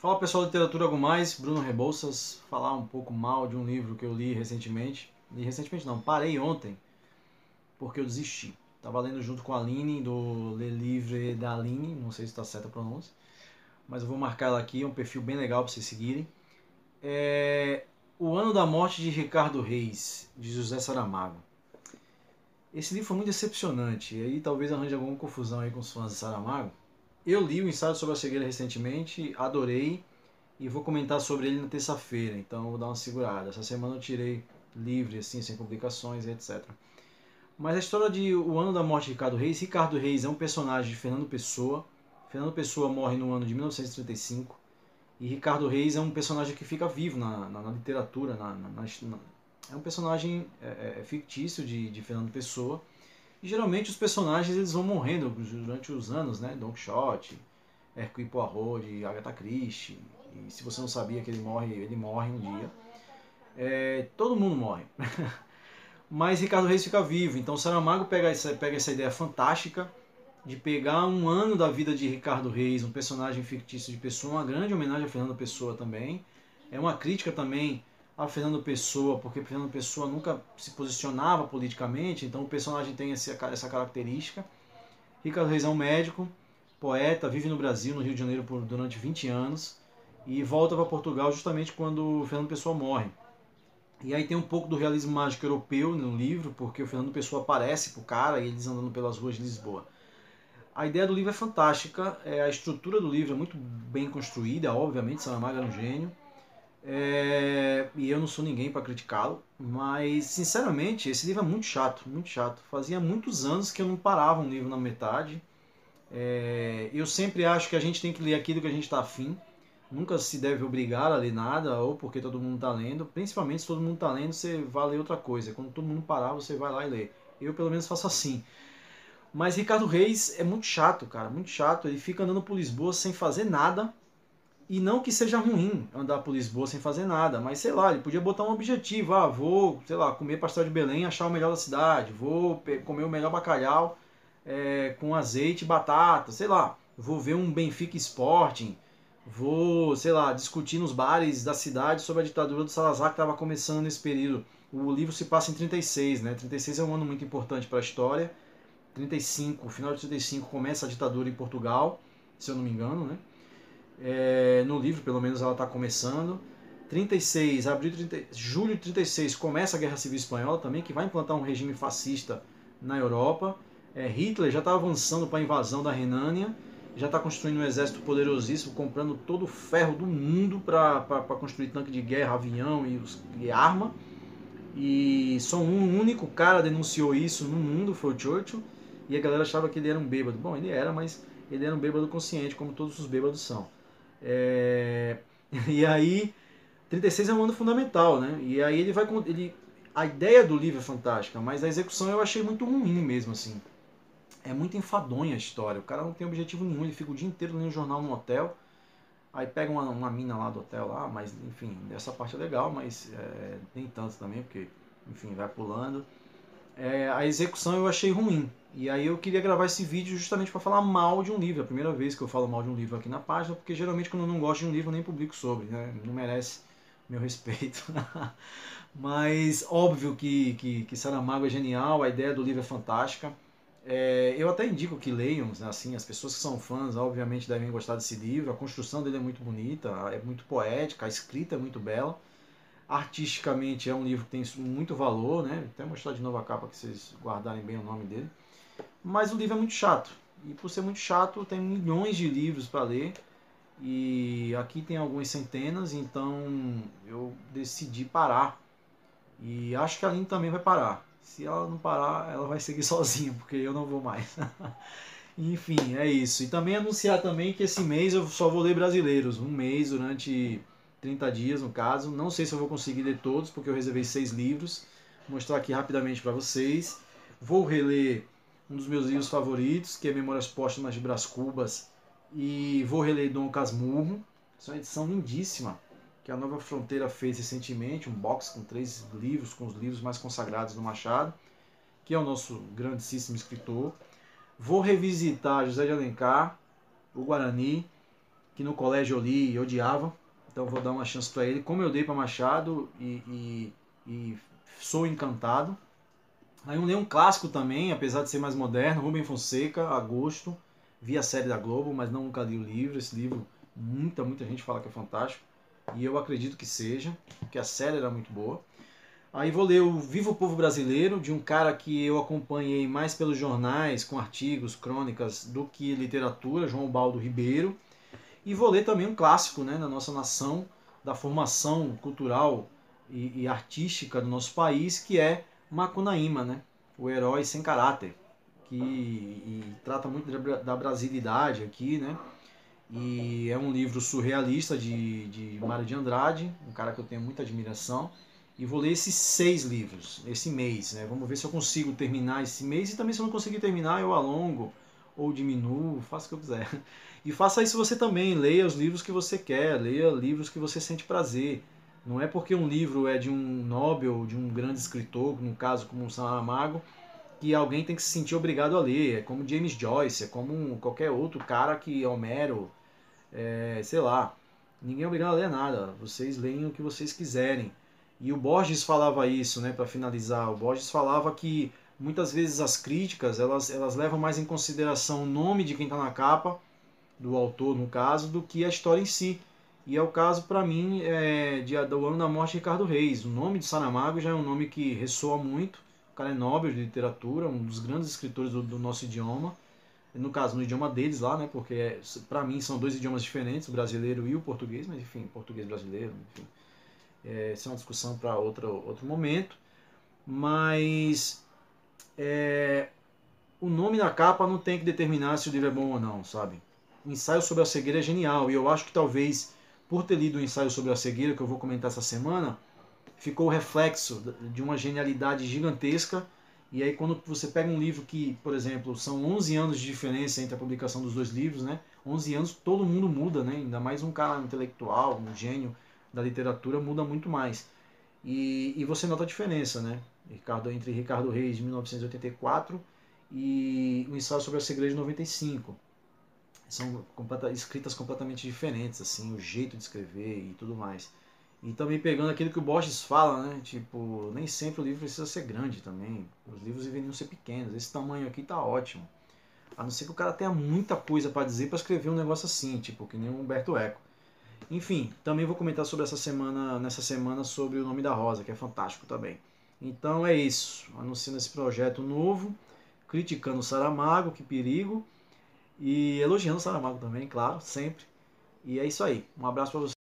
Fala pessoal Literatura Algo Mais, Bruno Rebouças, falar um pouco mal de um livro que eu li recentemente. Li recentemente não, parei ontem, porque eu desisti. Estava lendo junto com a Aline, do Le Livre da Aline, não sei se está certa a pronúncia, mas eu vou marcar ela aqui, é um perfil bem legal para vocês seguirem. É O Ano da Morte de Ricardo Reis, de José Saramago. Esse livro foi muito decepcionante, e aí talvez arranje alguma confusão aí com os fãs de Saramago, eu li o ensaio sobre a cegueira recentemente, adorei e vou comentar sobre ele na terça-feira, então vou dar uma segurada. Essa semana eu tirei livre, assim, sem publicações e etc. Mas a história de O Ano da Morte de Ricardo Reis, Ricardo Reis é um personagem de Fernando Pessoa. Fernando Pessoa morre no ano de 1935 e Ricardo Reis é um personagem que fica vivo na, na, na literatura, na, é um personagem é, é, é, fictício de, de Fernando Pessoa e geralmente os personagens eles vão morrendo durante os anos, né? Don Quixote, Hercule Poirot de Agatha Christie. E se você não sabia que ele morre, ele morre um dia. É, todo mundo morre. Mas Ricardo Reis fica vivo. Então Saramago pega essa, pega essa ideia fantástica de pegar um ano da vida de Ricardo Reis, um personagem fictício de Pessoa, uma grande homenagem a Fernando Pessoa também. É uma crítica também a Fernando Pessoa, porque Fernando Pessoa nunca se posicionava politicamente, então o personagem tem essa, característica. Ricardo Reis é um médico, poeta, vive no Brasil, no Rio de Janeiro, por, durante 20 anos, e volta para Portugal justamente quando Fernando Pessoa morre. E aí tem um pouco do realismo mágico europeu no livro, porque o Fernando Pessoa aparece pro cara e eles andando pelas ruas de Lisboa. A ideia do livro é fantástica, é, a estrutura do livro é muito bem construída, obviamente, Saramago é um gênio. É, e eu não sou ninguém para criticá-lo, mas sinceramente esse livro é muito chato, muito chato. Fazia muitos anos que eu não parava um livro na metade. É, eu sempre acho que a gente tem que ler aquilo que a gente está afim. Nunca se deve obrigar a ler nada, ou porque todo mundo está lendo. Principalmente se todo mundo está lendo, você vai ler outra coisa. Quando todo mundo parar, você vai lá e lê. Eu pelo menos faço assim. Mas Ricardo Reis é muito chato, cara, muito chato. Ele fica andando por Lisboa sem fazer nada e não que seja ruim andar por Lisboa sem fazer nada, mas sei lá, ele podia botar um objetivo. Ah, vou, sei lá, comer pastel de Belém achar o melhor da cidade. Vou comer o melhor bacalhau é, com azeite e batata, sei lá. Vou ver um Benfica Sporting. Vou, sei lá, discutir nos bares da cidade sobre a ditadura do Salazar que estava começando nesse período. O livro se passa em 36, né? 36 é um ano muito importante para a história. 35, final de 35 começa a ditadura em Portugal, se eu não me engano, né? É, no livro, pelo menos, ela está começando. 36, abril 30, julho de 36 começa a Guerra Civil Espanhola também, que vai implantar um regime fascista na Europa. É, Hitler já está avançando para a invasão da Renânia, já está construindo um exército poderosíssimo, comprando todo o ferro do mundo para construir tanque de guerra, avião e, os, e arma. E só um único cara denunciou isso no mundo, foi o Churchill, e a galera achava que ele era um bêbado. Bom, ele era, mas ele era um bêbado consciente, como todos os bêbados são. É, e aí, 36 é um ano fundamental, né? E aí ele vai. Ele, a ideia do livro é fantástica, mas a execução eu achei muito ruim mesmo, assim. É muito enfadonha a história. O cara não tem objetivo nenhum, ele fica o dia inteiro lendo jornal no hotel. Aí pega uma, uma mina lá do hotel lá, mas enfim, essa parte é legal, mas é, nem tanto também, porque enfim, vai pulando. É, a execução eu achei ruim. E aí eu queria gravar esse vídeo justamente para falar mal de um livro. É a primeira vez que eu falo mal de um livro aqui na página, porque geralmente quando eu não gosto de um livro eu nem publico sobre, né? Não merece meu respeito. Mas óbvio que, que, que Saramago é genial, a ideia do livro é fantástica. É, eu até indico que leiam, assim, as pessoas que são fãs obviamente devem gostar desse livro. A construção dele é muito bonita, é muito poética, a escrita é muito bela. Artisticamente é um livro que tem muito valor, né? Até mostrar de novo a capa que vocês guardarem bem o nome dele. Mas o livro é muito chato. E por ser muito chato, tem milhões de livros para ler. E aqui tem algumas centenas, então eu decidi parar. E acho que a Aline também vai parar. Se ela não parar, ela vai seguir sozinha, porque eu não vou mais. Enfim, é isso. E também anunciar também que esse mês eu só vou ler brasileiros. Um mês durante 30 dias, no caso. Não sei se eu vou conseguir ler todos, porque eu reservei seis livros. Vou mostrar aqui rapidamente para vocês. Vou reler um dos meus livros favoritos, que é Memórias Póstumas de Brás Cubas, e vou reler Dom Casmurro. Essa é uma edição lindíssima, que a Nova Fronteira fez recentemente, um box com três livros, com os livros mais consagrados do Machado, que é o nosso grandíssimo escritor. Vou revisitar José de Alencar, o Guarani, que no colégio eu li e odiava. Então vou dar uma chance para ele, como eu dei para Machado e, e, e, sou encantado. Aí um clássico também, apesar de ser mais moderno, Rubem Fonseca, Agosto. Vi a série da Globo, mas não nunca li o livro. Esse livro, muita, muita gente fala que é fantástico. E eu acredito que seja, porque a série era muito boa. Aí vou ler o Vivo Povo Brasileiro, de um cara que eu acompanhei mais pelos jornais, com artigos, crônicas, do que literatura, João Baldo Ribeiro. E vou ler também um clássico né, na nossa nação, da formação cultural e, e artística do nosso país, que é Macunaíma, né? o herói sem caráter, que trata muito da brasilidade aqui, né? E é um livro surrealista de, de Mário de Andrade, um cara que eu tenho muita admiração. E vou ler esses seis livros, esse mês. Né? Vamos ver se eu consigo terminar esse mês. E também, se eu não conseguir terminar, eu alongo ou diminuo, faço o que eu quiser. E faça isso você também. Leia os livros que você quer, leia livros que você sente prazer. Não é porque um livro é de um Nobel, de um grande escritor, no caso como um Saramago, que alguém tem que se sentir obrigado a ler. É como James Joyce, é como qualquer outro cara que Homero, é, sei lá. Ninguém é obrigado a ler nada. Vocês leem o que vocês quiserem. E o Borges falava isso, né, para finalizar. O Borges falava que muitas vezes as críticas elas, elas levam mais em consideração o nome de quem está na capa, do autor no caso, do que a história em si. E é o caso para mim é, de, do ano da morte de Ricardo Reis. O nome de Saramago já é um nome que ressoa muito. O cara é Nobel de literatura, um dos grandes escritores do, do nosso idioma no caso no idioma deles lá, né? Porque é, para mim são dois idiomas diferentes, o brasileiro e o português, mas enfim, português brasileiro, enfim. É, essa é uma discussão para outro outro momento, mas é, o nome da capa não tem que determinar se o livro é bom ou não, sabe? O ensaio sobre a cegueira é genial e eu acho que talvez por ter lido o ensaio sobre a cegueira que eu vou comentar essa semana, ficou o reflexo de uma genialidade gigantesca e aí quando você pega um livro que, por exemplo, são 11 anos de diferença entre a publicação dos dois livros, né? 11 anos todo mundo muda, né? Ainda mais um cara intelectual, um gênio da literatura muda muito mais. E, e você nota a diferença, né? Ricardo, entre Ricardo Reis de 1984 e o ensaio sobre a segredo de 95. São completa, escritas completamente diferentes, assim, o jeito de escrever e tudo mais. E também pegando aquilo que o Borges fala, né? Tipo, nem sempre o livro precisa ser grande também. Os livros deveriam ser pequenos. Esse tamanho aqui tá ótimo. A não ser que o cara tenha muita coisa para dizer para escrever um negócio assim, tipo, que nem o Humberto Eco. Enfim, também vou comentar sobre essa semana, nessa semana sobre o nome da Rosa, que é fantástico também. Então é isso. Anunciando esse projeto novo, criticando o Saramago, que perigo. E elogiando o Saramago também, claro, sempre. E é isso aí. Um abraço para você.